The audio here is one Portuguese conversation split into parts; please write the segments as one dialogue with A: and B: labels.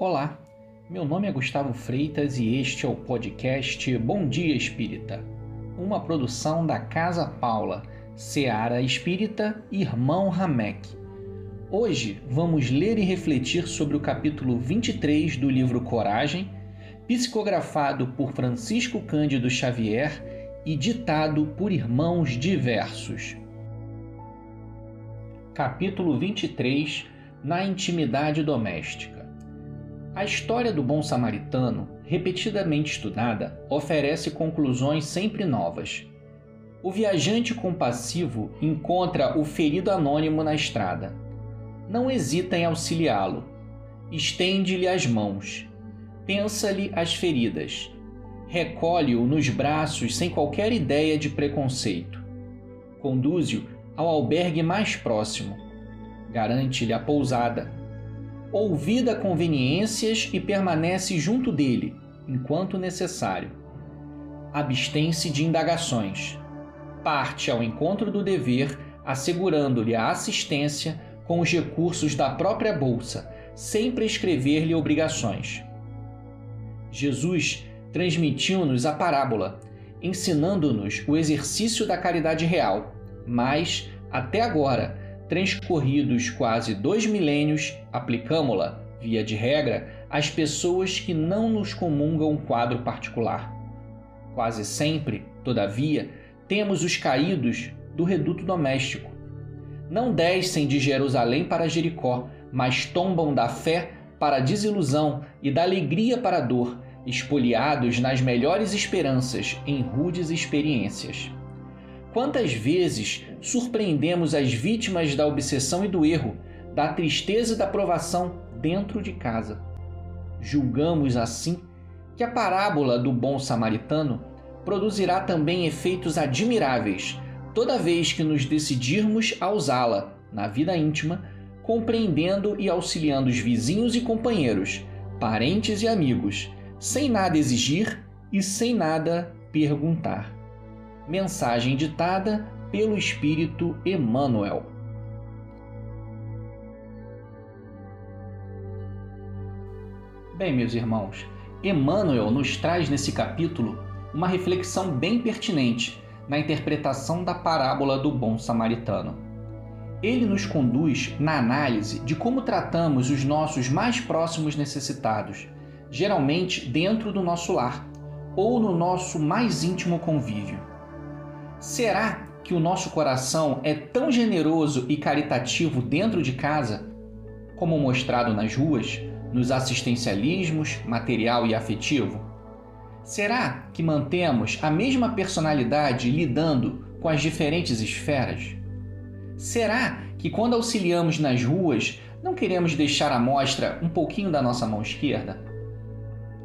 A: Olá, meu nome é Gustavo Freitas e este é o podcast Bom Dia Espírita, uma produção da Casa Paula, Seara Espírita Irmão Ramek. Hoje vamos ler e refletir sobre o capítulo 23 do livro Coragem, psicografado por Francisco Cândido Xavier e ditado por irmãos diversos. Capítulo 23 Na intimidade doméstica. A história do bom samaritano, repetidamente estudada, oferece conclusões sempre novas. O viajante compassivo encontra o ferido anônimo na estrada. Não hesita em auxiliá-lo. Estende-lhe as mãos. Pensa-lhe as feridas. Recolhe-o nos braços sem qualquer ideia de preconceito. Conduze-o ao albergue mais próximo. Garante-lhe a pousada ouvida conveniências e permanece junto dele, enquanto necessário. Abstém-se de indagações. Parte ao encontro do dever, assegurando-lhe a assistência com os recursos da própria bolsa, sem prescrever-lhe obrigações. Jesus transmitiu-nos a parábola, ensinando-nos o exercício da caridade real, mas, até agora, transcorridos quase dois milênios, aplicamo-la, via de regra, às pessoas que não nos comungam um quadro particular. Quase sempre, todavia, temos os caídos do reduto doméstico. Não descem de Jerusalém para Jericó, mas tombam da fé para a desilusão e da alegria para a dor, espoliados nas melhores esperanças em rudes experiências. Quantas vezes surpreendemos as vítimas da obsessão e do erro, da tristeza e da provação dentro de casa? Julgamos assim que a parábola do bom samaritano produzirá também efeitos admiráveis toda vez que nos decidirmos a usá-la na vida íntima, compreendendo e auxiliando os vizinhos e companheiros, parentes e amigos, sem nada exigir e sem nada perguntar. Mensagem ditada pelo Espírito Emmanuel. Bem, meus irmãos, Emmanuel nos traz nesse capítulo uma reflexão bem pertinente na interpretação da parábola do bom samaritano. Ele nos conduz na análise de como tratamos os nossos mais próximos necessitados, geralmente dentro do nosso lar ou no nosso mais íntimo convívio. Será que o nosso coração é tão generoso e caritativo dentro de casa, como mostrado nas ruas, nos assistencialismos material e afetivo? Será que mantemos a mesma personalidade lidando com as diferentes esferas? Será que quando auxiliamos nas ruas não queremos deixar à mostra um pouquinho da nossa mão esquerda?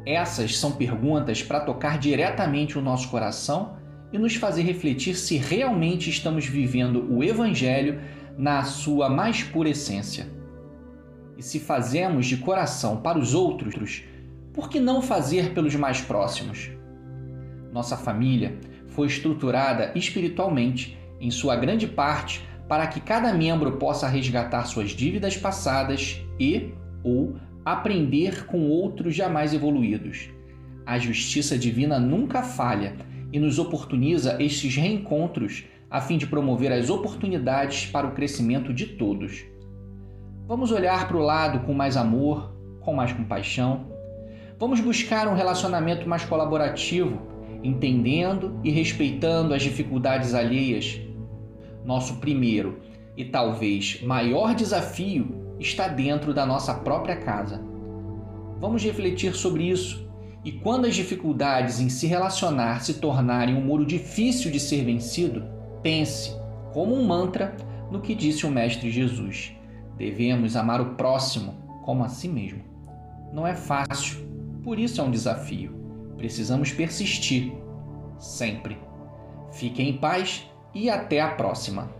A: Essas são perguntas para tocar diretamente o nosso coração e nos fazer refletir se realmente estamos vivendo o Evangelho na sua mais pura essência. E se fazemos de coração para os outros, por que não fazer pelos mais próximos? Nossa família foi estruturada espiritualmente, em sua grande parte, para que cada membro possa resgatar suas dívidas passadas e ou aprender com outros jamais evoluídos. A justiça divina nunca falha e nos oportuniza estes reencontros a fim de promover as oportunidades para o crescimento de todos. Vamos olhar para o lado com mais amor, com mais compaixão. Vamos buscar um relacionamento mais colaborativo, entendendo e respeitando as dificuldades alheias. Nosso primeiro e talvez maior desafio está dentro da nossa própria casa. Vamos refletir sobre isso e quando as dificuldades em se relacionar se tornarem um muro difícil de ser vencido, pense, como um mantra, no que disse o Mestre Jesus: devemos amar o próximo como a si mesmo. Não é fácil, por isso é um desafio. Precisamos persistir, sempre. Fiquem em paz e até a próxima!